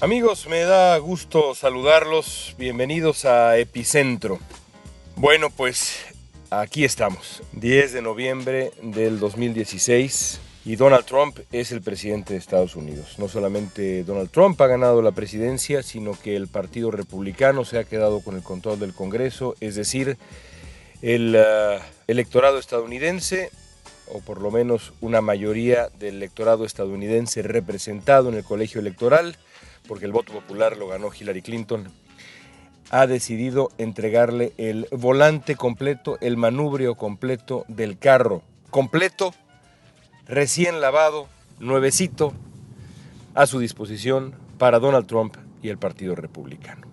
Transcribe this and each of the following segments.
Amigos, me da gusto saludarlos. Bienvenidos a Epicentro. Bueno, pues aquí estamos, 10 de noviembre del 2016 y Donald Trump es el presidente de Estados Unidos. No solamente Donald Trump ha ganado la presidencia, sino que el Partido Republicano se ha quedado con el control del Congreso, es decir, el uh, electorado estadounidense, o por lo menos una mayoría del electorado estadounidense representado en el colegio electoral, porque el voto popular lo ganó Hillary Clinton, ha decidido entregarle el volante completo, el manubrio completo del carro, completo, recién lavado, nuevecito, a su disposición para Donald Trump y el Partido Republicano.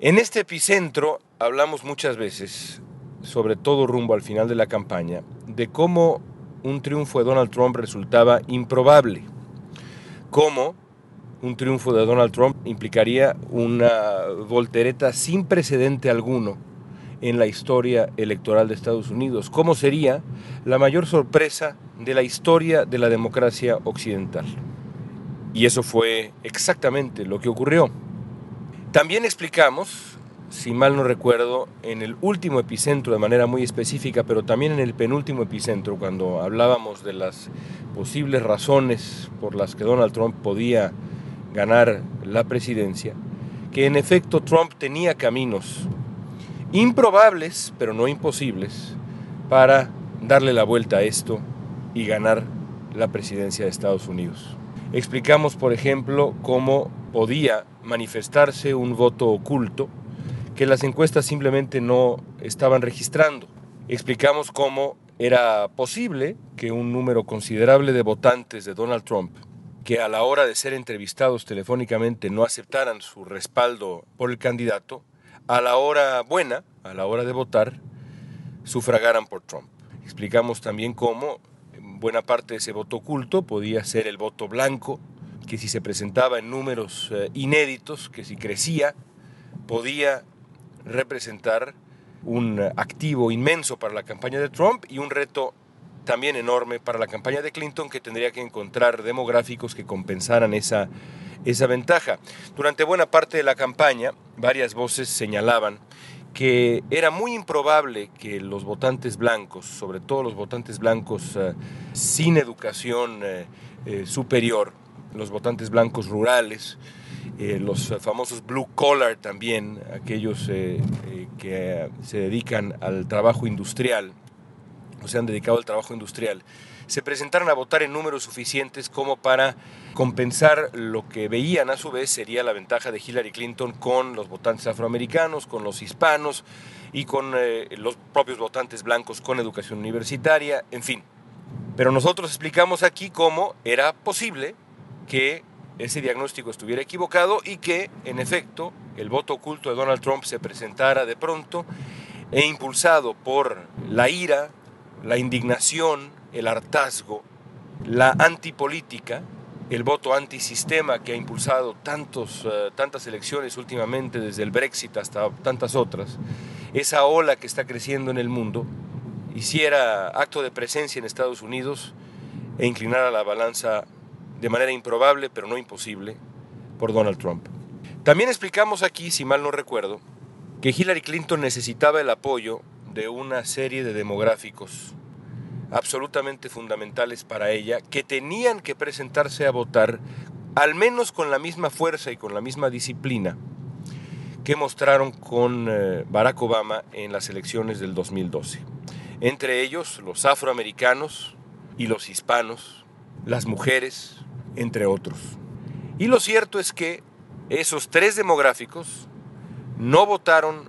En este epicentro hablamos muchas veces, sobre todo rumbo al final de la campaña, de cómo un triunfo de Donald Trump resultaba improbable, cómo un triunfo de Donald Trump implicaría una voltereta sin precedente alguno en la historia electoral de Estados Unidos. ¿Cómo sería la mayor sorpresa de la historia de la democracia occidental? Y eso fue exactamente lo que ocurrió. También explicamos, si mal no recuerdo, en el último epicentro de manera muy específica, pero también en el penúltimo epicentro, cuando hablábamos de las posibles razones por las que Donald Trump podía ganar la presidencia, que en efecto Trump tenía caminos improbables, pero no imposibles, para darle la vuelta a esto y ganar la presidencia de Estados Unidos. Explicamos, por ejemplo, cómo podía manifestarse un voto oculto que las encuestas simplemente no estaban registrando. Explicamos cómo era posible que un número considerable de votantes de Donald Trump que a la hora de ser entrevistados telefónicamente no aceptaran su respaldo por el candidato, a la hora buena, a la hora de votar, sufragaran por Trump. Explicamos también cómo buena parte de ese voto oculto podía ser el voto blanco, que si se presentaba en números eh, inéditos, que si crecía, podía representar un activo inmenso para la campaña de Trump y un reto también enorme para la campaña de Clinton que tendría que encontrar demográficos que compensaran esa, esa ventaja. Durante buena parte de la campaña, varias voces señalaban que era muy improbable que los votantes blancos, sobre todo los votantes blancos uh, sin educación uh, eh, superior, los votantes blancos rurales, eh, los famosos blue collar también, aquellos eh, que se dedican al trabajo industrial, se han dedicado al trabajo industrial, se presentaron a votar en números suficientes como para compensar lo que veían a su vez sería la ventaja de Hillary Clinton con los votantes afroamericanos, con los hispanos y con eh, los propios votantes blancos con educación universitaria, en fin. Pero nosotros explicamos aquí cómo era posible que ese diagnóstico estuviera equivocado y que, en efecto, el voto oculto de Donald Trump se presentara de pronto e impulsado por la ira, la indignación, el hartazgo, la antipolítica, el voto antisistema que ha impulsado tantos, uh, tantas elecciones últimamente, desde el Brexit hasta tantas otras, esa ola que está creciendo en el mundo, hiciera acto de presencia en Estados Unidos e inclinara la balanza de manera improbable, pero no imposible, por Donald Trump. También explicamos aquí, si mal no recuerdo, que Hillary Clinton necesitaba el apoyo de una serie de demográficos absolutamente fundamentales para ella, que tenían que presentarse a votar al menos con la misma fuerza y con la misma disciplina que mostraron con eh, Barack Obama en las elecciones del 2012. Entre ellos los afroamericanos y los hispanos, las mujeres, entre otros. Y lo cierto es que esos tres demográficos no votaron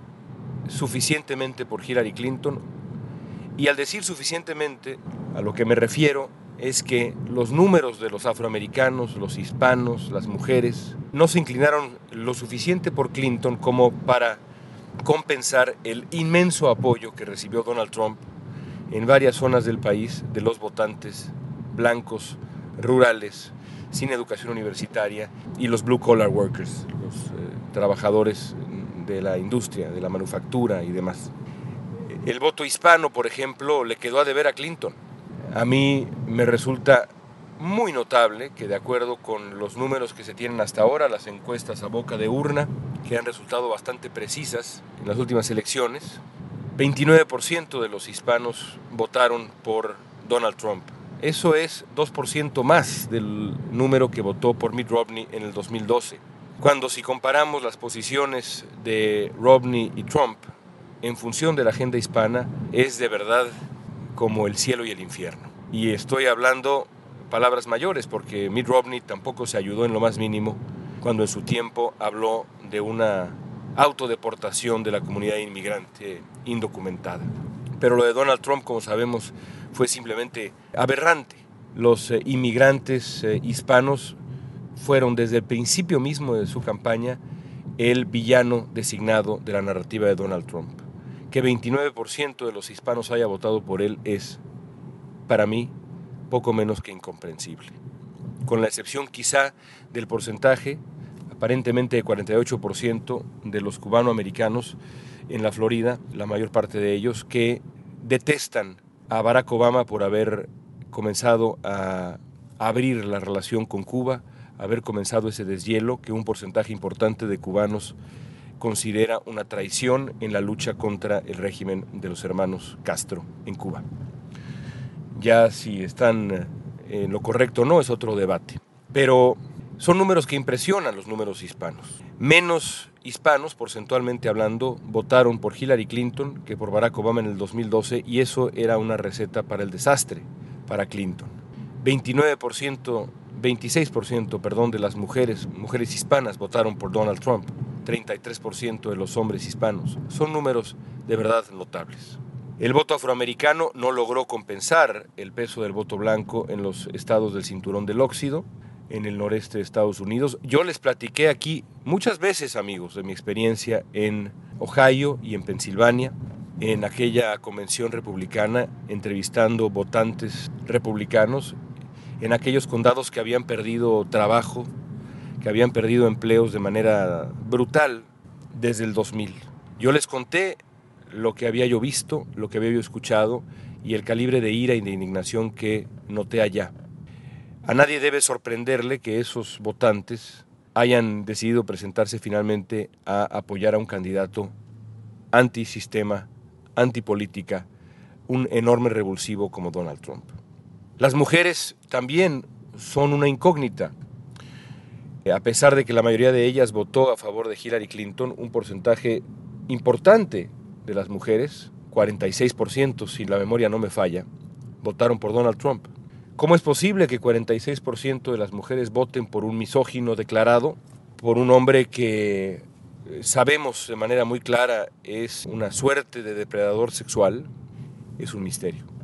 suficientemente por Hillary Clinton. Y al decir suficientemente, a lo que me refiero es que los números de los afroamericanos, los hispanos, las mujeres, no se inclinaron lo suficiente por Clinton como para compensar el inmenso apoyo que recibió Donald Trump en varias zonas del país de los votantes blancos, rurales, sin educación universitaria y los blue collar workers, los eh, trabajadores de la industria, de la manufactura y demás. El voto hispano, por ejemplo, le quedó a deber a Clinton. A mí me resulta muy notable que de acuerdo con los números que se tienen hasta ahora, las encuestas a boca de urna, que han resultado bastante precisas en las últimas elecciones, 29% de los hispanos votaron por Donald Trump. Eso es 2% más del número que votó por Mitt Romney en el 2012. Cuando si comparamos las posiciones de Romney y Trump en función de la agenda hispana, es de verdad como el cielo y el infierno. Y estoy hablando palabras mayores porque Mitt Romney tampoco se ayudó en lo más mínimo cuando en su tiempo habló de una autodeportación de la comunidad inmigrante indocumentada. Pero lo de Donald Trump, como sabemos, fue simplemente aberrante. Los eh, inmigrantes eh, hispanos fueron desde el principio mismo de su campaña el villano designado de la narrativa de Donald Trump. Que 29% de los hispanos haya votado por él es, para mí, poco menos que incomprensible. Con la excepción quizá del porcentaje aparentemente 48% de los cubanoamericanos en la Florida, la mayor parte de ellos, que detestan a Barack Obama por haber comenzado a abrir la relación con Cuba, haber comenzado ese deshielo que un porcentaje importante de cubanos considera una traición en la lucha contra el régimen de los hermanos Castro en Cuba. Ya si están en lo correcto o no es otro debate. Pero son números que impresionan los números hispanos. Menos hispanos, porcentualmente hablando, votaron por Hillary Clinton que por Barack Obama en el 2012 y eso era una receta para el desastre para Clinton. 29%, 26% perdón, de las mujeres, mujeres hispanas votaron por Donald Trump, 33% de los hombres hispanos. Son números de verdad notables. El voto afroamericano no logró compensar el peso del voto blanco en los estados del cinturón del óxido en el noreste de Estados Unidos. Yo les platiqué aquí muchas veces, amigos, de mi experiencia en Ohio y en Pensilvania, en aquella convención republicana, entrevistando votantes republicanos en aquellos condados que habían perdido trabajo, que habían perdido empleos de manera brutal desde el 2000. Yo les conté lo que había yo visto, lo que había yo escuchado y el calibre de ira y de indignación que noté allá. A nadie debe sorprenderle que esos votantes hayan decidido presentarse finalmente a apoyar a un candidato antisistema, antipolítica, un enorme revulsivo como Donald Trump. Las mujeres también son una incógnita. A pesar de que la mayoría de ellas votó a favor de Hillary Clinton, un porcentaje importante de las mujeres, 46% si la memoria no me falla, votaron por Donald Trump. ¿Cómo es posible que 46% de las mujeres voten por un misógino declarado, por un hombre que eh, sabemos de manera muy clara es una suerte de depredador sexual? Es un misterio.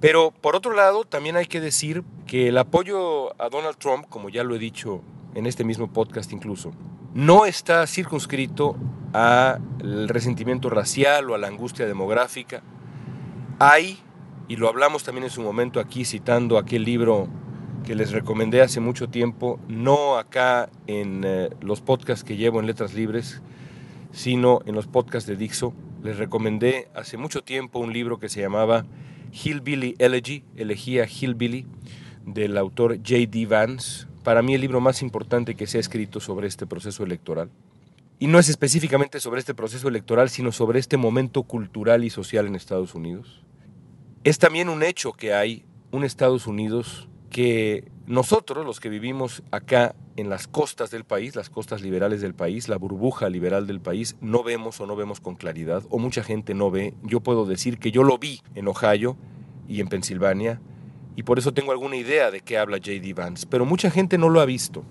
Pero por otro lado, también hay que decir que el apoyo a Donald Trump, como ya lo he dicho en este mismo podcast incluso, no está circunscrito al resentimiento racial o a la angustia demográfica. Hay y lo hablamos también en su momento aquí citando aquel libro que les recomendé hace mucho tiempo, no acá en eh, los podcasts que llevo en Letras Libres, sino en los podcasts de Dixo. Les recomendé hace mucho tiempo un libro que se llamaba Hillbilly Elegy, elegía Hillbilly, del autor J.D. Vance. Para mí el libro más importante que se ha escrito sobre este proceso electoral. Y no es específicamente sobre este proceso electoral, sino sobre este momento cultural y social en Estados Unidos. Es también un hecho que hay un Estados Unidos que nosotros, los que vivimos acá en las costas del país, las costas liberales del país, la burbuja liberal del país, no vemos o no vemos con claridad, o mucha gente no ve. Yo puedo decir que yo lo vi en Ohio y en Pensilvania, y por eso tengo alguna idea de qué habla J.D. Vance, pero mucha gente no lo ha visto.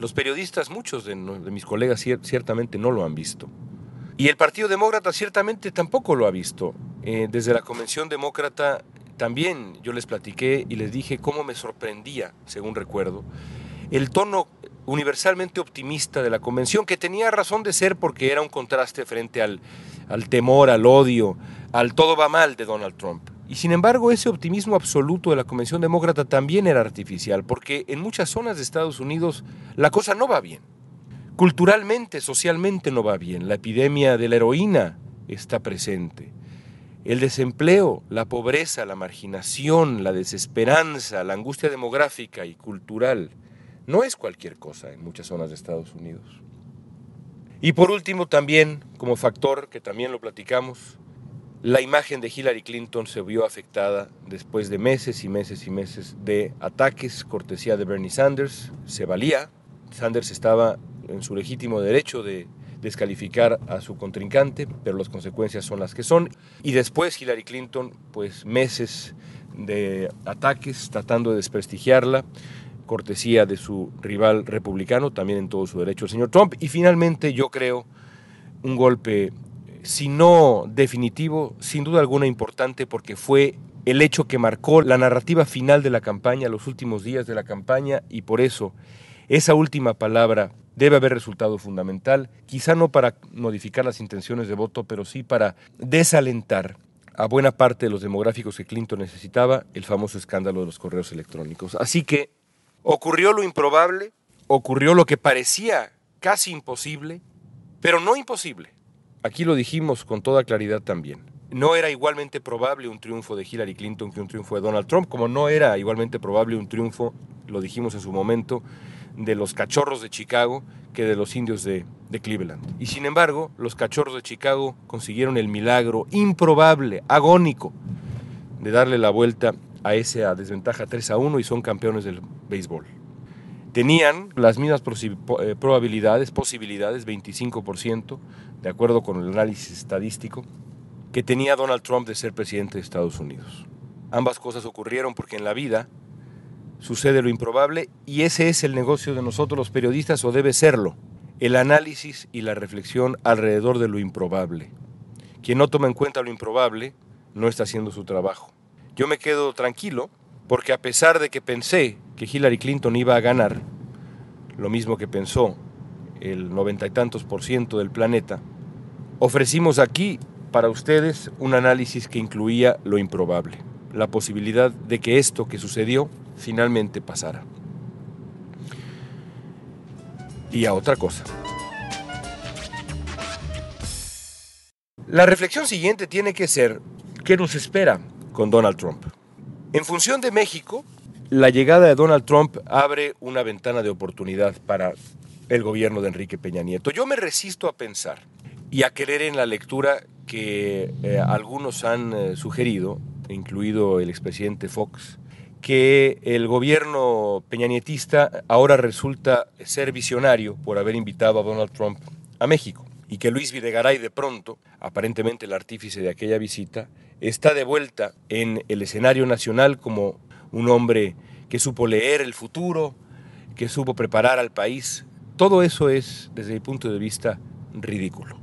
Los periodistas, muchos de, mis colegas ciertamente no lo han visto. Y el Partido Demócrata ciertamente tampoco lo ha visto. Eh, desde la Convención Demócrata también yo les platiqué y les dije cómo me sorprendía, según recuerdo, el tono universalmente optimista de la convención, que tenía razón de ser porque era un contraste frente al, al temor, al odio, al todo va mal de Donald Trump. Y sin embargo, ese optimismo absoluto de la Convención Demócrata también era artificial, porque en muchas zonas de Estados Unidos la cosa no va bien. Culturalmente, socialmente no va bien. La epidemia de la heroína está presente El desempleo, la pobreza, la marginación, la desesperanza, la angustia demográfica y cultural no es cualquier cosa en muchas zonas de Estados Unidos. Y por último también, como factor que también lo platicamos, la imagen de Hillary Clinton se vio afectada después de meses y meses y meses de ataques, cortesía de Bernie Sanders, se valía, Sanders estaba en su legítimo derecho de descalificar a su contrincante, pero las consecuencias son las que son. Y después Hillary Clinton, pues meses de ataques tratando de desprestigiarla, cortesía de su rival republicano, también en todo su derecho el señor Trump. Y finalmente yo creo un golpe, si no definitivo, sin duda alguna importante porque fue el hecho que marcó la narrativa final de la campaña, los últimos días de la campaña, y por eso esa última palabra debe haber resultado fundamental, quizá no para modificar las intenciones de voto, pero sí para desalentar a buena parte de los demográficos que Clinton necesitaba, el famoso escándalo de los correos electrónicos. Así que ocurrió lo improbable, ocurrió lo que parecía casi imposible, pero no imposible. Aquí lo dijimos con toda claridad también. No era igualmente probable un triunfo de Hillary Clinton que un triunfo de Donald Trump, como no era igualmente probable un triunfo, lo dijimos en su momento, de los cachorros de Chicago que de los indios de, Cleveland. Y sin embargo, los cachorros de Chicago consiguieron el milagro improbable, agónico, de darle la vuelta a esa desventaja 3 a 1 y son campeones del béisbol. Tenían las mismas eh, probabilidades, posibilidades, 25%, de acuerdo con el análisis estadístico, que tenía Donald Trump de ser presidente de Estados Unidos. Ambas cosas ocurrieron porque en la vida sucede lo improbable y ese es el negocio de nosotros los periodistas o debe serlo, el análisis y la reflexión alrededor de lo improbable. Quien no toma en cuenta lo improbable no está haciendo su trabajo. Yo me quedo tranquilo porque a pesar de que pensé que Hillary Clinton iba a ganar, lo mismo que pensó el noventa y tantos por ciento del planeta, ofrecimos aquí para ustedes un análisis que incluía lo improbable, la posibilidad de que esto que sucedió finalmente pasara. Y a otra cosa. La reflexión siguiente tiene que ser, ¿qué nos espera con Donald Trump? En función de México, la llegada de Donald Trump abre una ventana de oportunidad para el gobierno de Enrique Peña Nieto. Yo me resisto a pensar y a querer en la lectura que eh, algunos han eh, sugerido, incluido el expresidente Fox, que el gobierno peñanietista ahora resulta ser visionario por haber invitado a Donald Trump a México y que Luis Videgaray de pronto, aparentemente el artífice de aquella visita, está de vuelta en el escenario nacional como un hombre que supo leer el futuro, que supo preparar al país. Todo eso es, desde mi punto de vista, ridículo.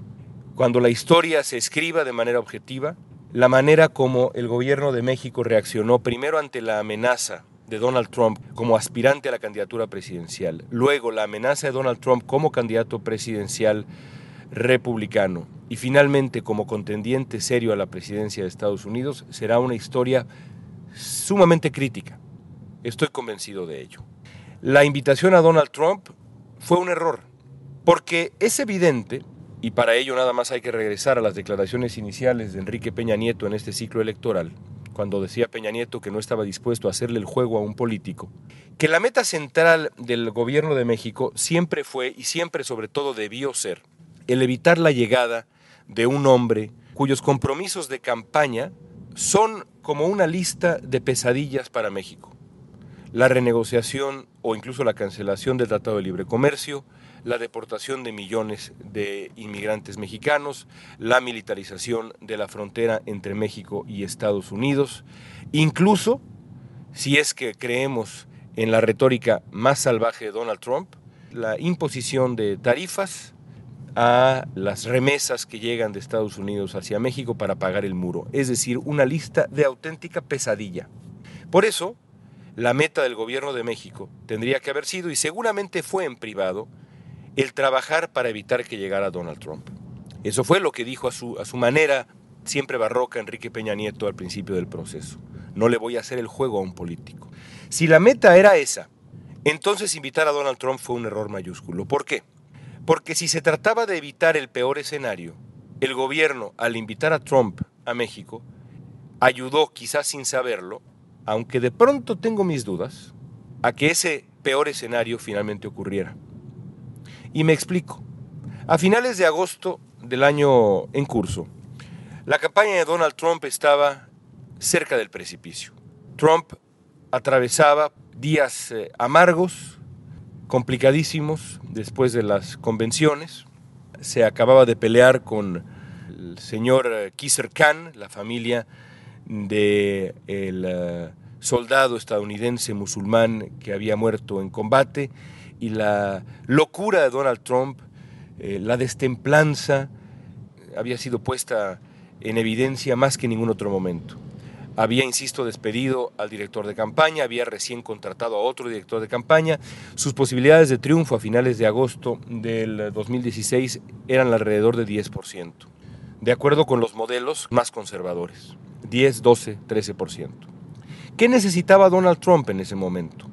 Cuando la historia se escriba de manera objetiva, la manera como el gobierno de México reaccionó primero ante la amenaza de Donald Trump como aspirante a la candidatura presidencial, luego la amenaza de Donald Trump como candidato presidencial republicano y finalmente como contendiente serio a la presidencia de Estados Unidos, será una historia sumamente crítica. Estoy convencido de ello. La invitación a Donald Trump fue un error, porque es evidente y para ello nada más hay que regresar a las declaraciones iniciales de Enrique Peña Nieto en este ciclo electoral, cuando decía Peña Nieto que no estaba dispuesto a hacerle el juego a un político, que la meta central del gobierno de México siempre fue y siempre sobre todo debió ser el evitar la llegada de un hombre cuyos compromisos de campaña son como una lista de pesadillas para México. La renegociación o incluso la cancelación del Tratado de Libre Comercio, la deportación de millones de inmigrantes mexicanos, la militarización de la frontera entre México y Estados Unidos, incluso, si es que creemos en la retórica más salvaje de Donald Trump, la imposición de tarifas a las remesas que llegan de Estados Unidos hacia México para pagar el muro, es decir, una lista de auténtica pesadilla. Por eso, la meta del gobierno de México tendría que haber sido, y seguramente fue en privado, el trabajar para evitar que llegara Donald Trump. Eso fue lo que dijo a su, a su manera siempre barroca Enrique Peña Nieto al principio del proceso. No le voy a hacer el juego a un político. Si la meta era esa, entonces invitar a Donald Trump fue un error mayúsculo. ¿Por qué? Porque si se trataba de evitar el peor escenario, el gobierno, al invitar a Trump a México ayudó, quizás sin saberlo, aunque de pronto tengo mis dudas, a que ese peor escenario finalmente ocurriera. Y me explico. A finales de agosto del año en curso, la campaña de Donald Trump estaba cerca del precipicio. Trump atravesaba días eh, amargos, complicadísimos después de las convenciones. Se acababa de pelear con el señor eh, Kisser Khan, la familia del eh, soldado estadounidense musulmán que había muerto en combate, y la locura de Donald Trump, la destemplanza, había sido puesta en evidencia más que en ningún otro momento. Había, insisto, despedido al director de campaña, había recién contratado a otro director de campaña. Sus posibilidades de triunfo a finales de agosto del 2016 eran alrededor de 10%, de acuerdo con los modelos más conservadores, 10, 12, 13%. ¿Qué necesitaba Donald Trump en ese momento?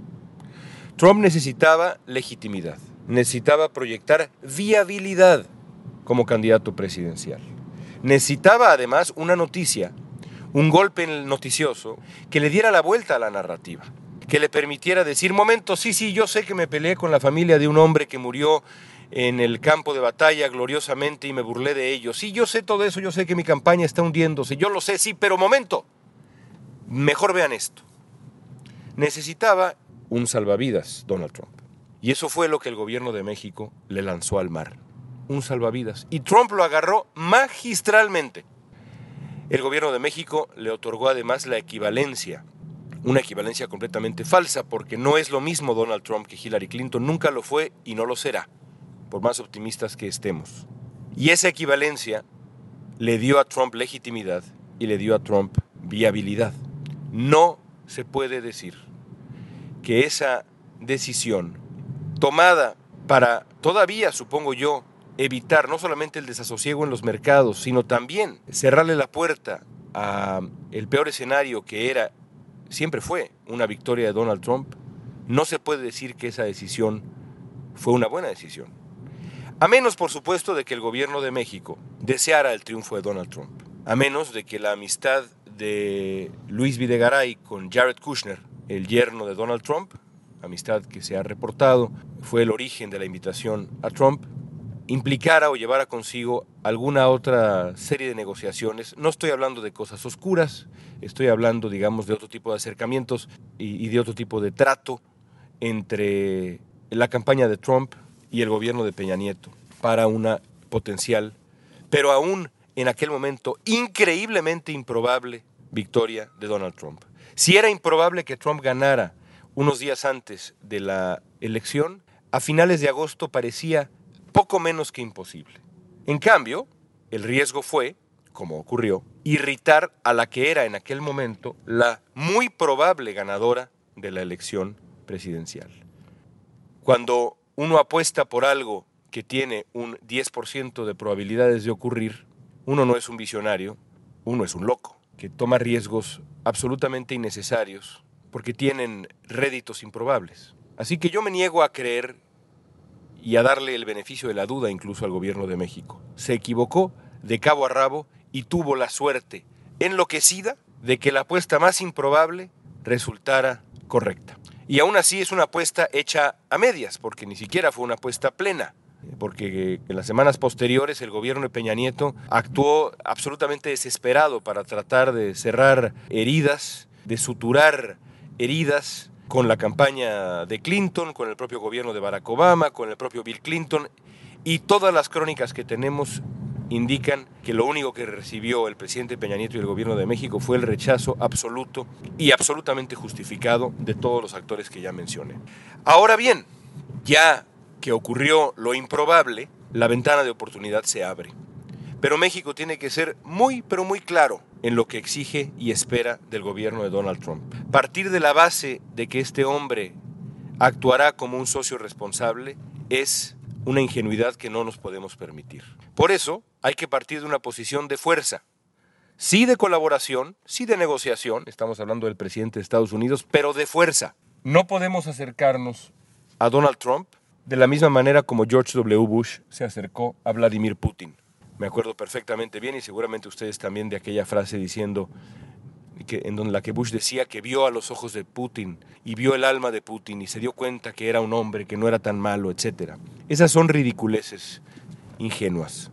Trump necesitaba legitimidad, necesitaba proyectar viabilidad como candidato presidencial. Necesitaba además una noticia un golpe noticioso que le diera la vuelta a la narrativa, que le permitiera decir, momento, sí, sí, yo sé que me peleé con la familia de un hombre que murió en el campo de batalla gloriosamente y me burlé de ellos. Sí, yo sé todo eso, yo sé que mi campaña está hundiéndose, yo lo sé, sí, pero momento, mejor vean esto. Necesitaba un salvavidas, Donald Trump. Y eso fue lo que el gobierno de México le lanzó al mar. Un salvavidas. Y Trump lo agarró magistralmente. El gobierno de México le otorgó además la equivalencia, una equivalencia completamente falsa, porque no es lo mismo Donald Trump que Hillary Clinton, nunca lo fue y no lo será, por más optimistas que estemos. Y esa equivalencia le dio a Trump legitimidad y le dio a Trump viabilidad. No se puede decir que esa decisión tomada para todavía, supongo yo, evitar no solamente el desasosiego en los mercados, sino también cerrarle la puerta a el peor escenario que era, siempre fue una victoria de Donald Trump, no se puede decir que esa decisión fue una buena decisión. A menos, por supuesto, de que el gobierno de México deseara el triunfo de Donald Trump. A menos de que la amistad de Luis Videgaray con Jared Kushner, el yerno de Donald Trump, amistad que se ha reportado, fue el origen de la invitación a Trump, implicara o llevara consigo alguna otra serie de negociaciones. No estoy hablando de cosas oscuras, estoy hablando, digamos, de otro tipo de acercamientos y, de otro tipo de trato entre la campaña de Trump y el gobierno de Peña Nieto para una potencial, pero aún en aquel momento increíblemente improbable victoria de Donald Trump. Si era improbable que Trump ganara unos días antes de la elección, a finales de agosto parecía poco menos que imposible. En cambio, el riesgo fue, como ocurrió, irritar a la que era en aquel momento la muy probable ganadora de la elección presidencial. Cuando uno apuesta por algo que tiene un 10% de probabilidades de ocurrir, uno no es un visionario, uno es un loco, que toma riesgos absolutamente innecesarios porque tienen réditos improbables. Así que yo me niego a creer y a darle el beneficio de la duda incluso al gobierno de México. Se equivocó de cabo a rabo y tuvo la suerte enloquecida de que la apuesta más improbable resultara correcta. Y aún así es una apuesta hecha a medias, porque ni siquiera fue una apuesta plena, porque en las semanas posteriores el gobierno de Peña Nieto actuó absolutamente desesperado para tratar de cerrar heridas, de suturar heridas con la campaña de Clinton, con el propio gobierno de Barack Obama, con el propio Bill Clinton, y todas las crónicas que tenemos indican que lo único que recibió el presidente Peña Nieto y el gobierno de México fue el rechazo absoluto y absolutamente justificado de todos los actores que ya mencioné. Ahora bien, ya que ocurrió lo improbable, la ventana de oportunidad se abre. Pero México tiene que ser muy, pero muy claro en lo que exige y espera del gobierno de Donald Trump. Partir de la base de que este hombre actuará como un socio responsable es una ingenuidad que no nos podemos permitir. Por eso hay que partir de una posición de fuerza, sí de colaboración, sí de negociación, estamos hablando del presidente de Estados Unidos, pero de fuerza. No podemos acercarnos a Donald Trump de la misma manera como George W. Bush se acercó a Vladimir Putin Me acuerdo perfectamente bien y seguramente ustedes también de aquella frase diciendo que, en donde la que Bush decía que vio a los ojos de Putin y vio el alma de Putin y se dio cuenta que era un hombre, que no era tan malo, etc. Esas son ridiculeces ingenuas.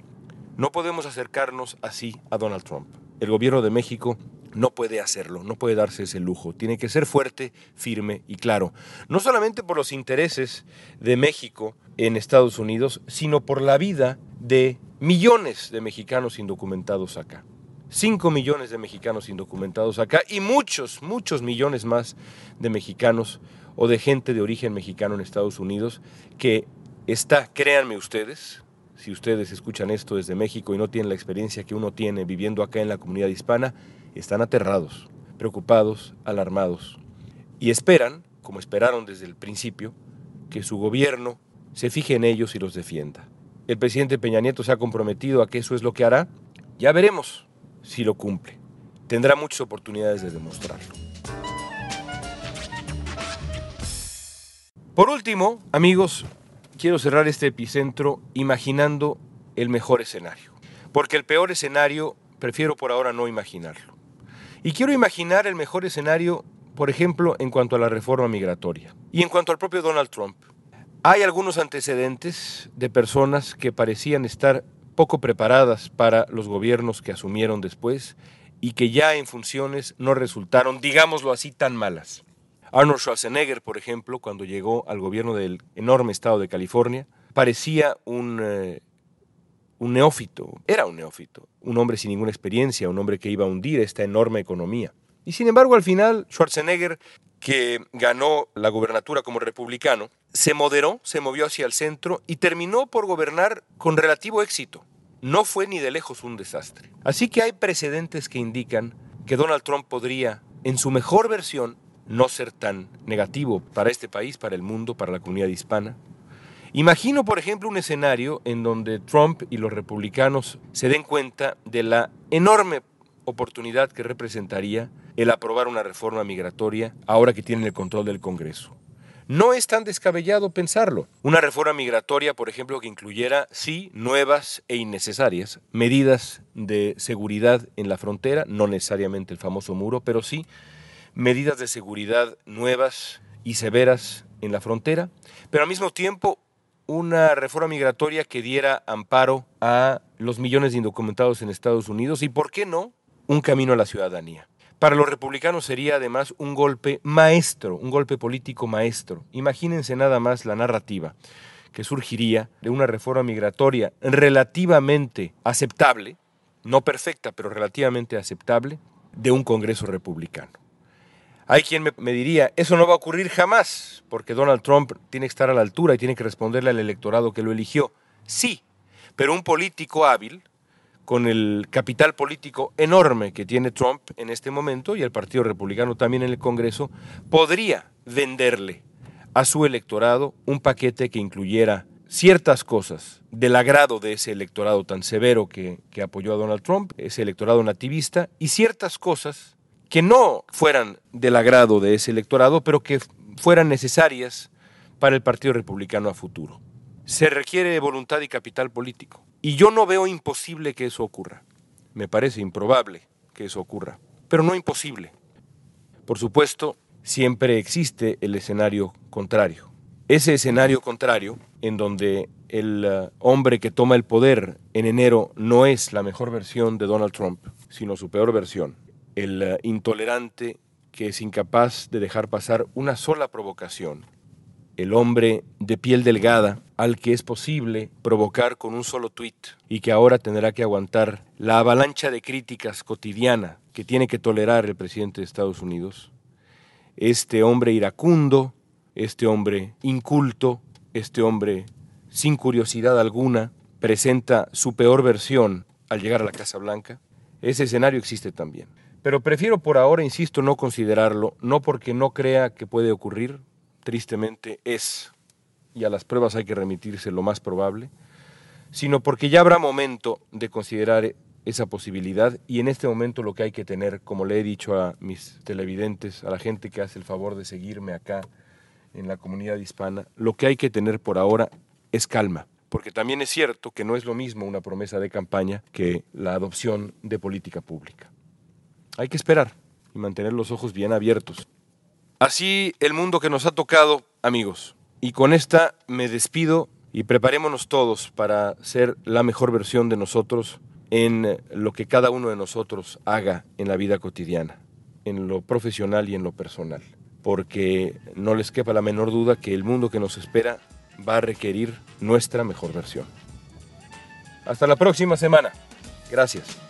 No podemos acercarnos así a Donald Trump. El gobierno de México no puede hacerlo, no puede darse ese lujo. Tiene que ser fuerte, firme y claro. No solamente por los intereses de México en Estados Unidos, sino por la vida de millones de mexicanos indocumentados acá. Cinco millones de mexicanos indocumentados acá y muchos, muchos millones más de mexicanos o de gente de origen mexicano en Estados Unidos que está, créanme ustedes, si ustedes escuchan esto desde México y no tienen la experiencia que uno tiene viviendo acá en la comunidad hispana, están aterrados, preocupados, alarmados y esperan, como esperaron desde el principio, que su gobierno se fije en ellos y los defienda. El presidente Peña Nieto se ha comprometido a que eso es lo que hará. Ya veremos si lo cumple. Tendrá muchas oportunidades de demostrarlo. Por último, amigos, quiero cerrar este epicentro imaginando el mejor escenario. Porque el peor escenario prefiero por ahora no imaginarlo. Y quiero imaginar el mejor escenario, por ejemplo, en cuanto a la reforma migratoria y en cuanto al propio Donald Trump. Hay algunos antecedentes de personas que parecían estar poco preparadas para los gobiernos que asumieron después y que ya en funciones no resultaron, digámoslo así, tan malas. Arnold Schwarzenegger, por ejemplo, cuando llegó al gobierno del enorme estado de California, parecía un eh, un neófito, era un neófito, un hombre sin ninguna experiencia, un hombre que iba a hundir esta enorme economía. Y sin embargo, al final, Schwarzenegger, que ganó la gobernatura como republicano, se moderó, se movió hacia el centro y terminó por gobernar con relativo éxito. No fue ni de lejos un desastre. Así que hay precedentes que indican que Donald Trump podría, en su mejor versión, no ser tan negativo para este país, para el mundo, para la comunidad hispana, Imagino, por ejemplo, un escenario en donde Trump y los republicanos se den cuenta de la enorme oportunidad que representaría el aprobar una reforma migratoria ahora que tienen el control del Congreso. No es tan descabellado pensarlo. Una reforma migratoria, por ejemplo, que incluyera, sí, nuevas e innecesarias medidas de seguridad en la frontera, no necesariamente el famoso muro, pero sí medidas de seguridad nuevas y severas en la frontera, pero al mismo tiempo una reforma migratoria que diera amparo a los millones de indocumentados en Estados Unidos y, ¿por qué no?, un camino a la ciudadanía. Para los republicanos sería además un golpe maestro, un golpe político maestro. Imagínense nada más la narrativa que surgiría de una reforma migratoria relativamente aceptable, no perfecta, pero relativamente aceptable, de un Congreso republicano. Hay quien me, diría, eso no va a ocurrir jamás, porque Donald Trump tiene que estar a la altura y tiene que responderle al electorado que lo eligió. Sí, pero un político hábil, con el capital político enorme que tiene Trump en este momento y el Partido Republicano también en el Congreso, podría venderle a su electorado un paquete que incluyera ciertas cosas del agrado de ese electorado tan severo que, que apoyó a Donald Trump, ese electorado nativista, y ciertas cosas que no fueran del agrado de ese electorado, pero que fueran necesarias para el Partido Republicano a futuro. Se requiere voluntad y capital político. Y yo no veo imposible que eso ocurra. Me parece improbable que eso ocurra, pero no imposible. Por supuesto, siempre existe el escenario contrario. Ese escenario contrario, en donde el uh, hombre que toma el poder en enero no es la mejor versión de Donald Trump, sino su peor versión, el eh, intolerante que es incapaz de dejar pasar una sola provocación, el hombre de piel delgada al que es posible provocar con un solo tuit y que ahora tendrá que aguantar la avalancha de críticas cotidiana que tiene que tolerar el presidente de Estados Unidos, este hombre iracundo, este hombre inculto, este hombre sin curiosidad alguna, presenta su peor versión al llegar a la Casa Blanca, ese escenario existe también. Pero prefiero por ahora, insisto, no considerarlo, no porque no crea que puede ocurrir, tristemente es, y a las pruebas hay que remitirse lo más probable, sino porque ya habrá momento de considerar esa posibilidad y en este momento lo que hay que tener, como le he dicho a mis televidentes, a la gente que hace el favor de seguirme acá en la comunidad hispana, lo que hay que tener por ahora es calma. porque también es cierto que no es lo mismo una promesa de campaña que la adopción de política pública. Hay que esperar y mantener los ojos bien abiertos. Así el mundo que nos ha tocado, amigos. Y con esta me despido y preparémonos todos para ser la mejor versión de nosotros en lo que cada uno de nosotros haga en la vida cotidiana, en lo profesional y en lo personal, porque no les quepa la menor duda que el mundo que nos espera va a requerir nuestra mejor versión. Hasta la próxima semana. Gracias.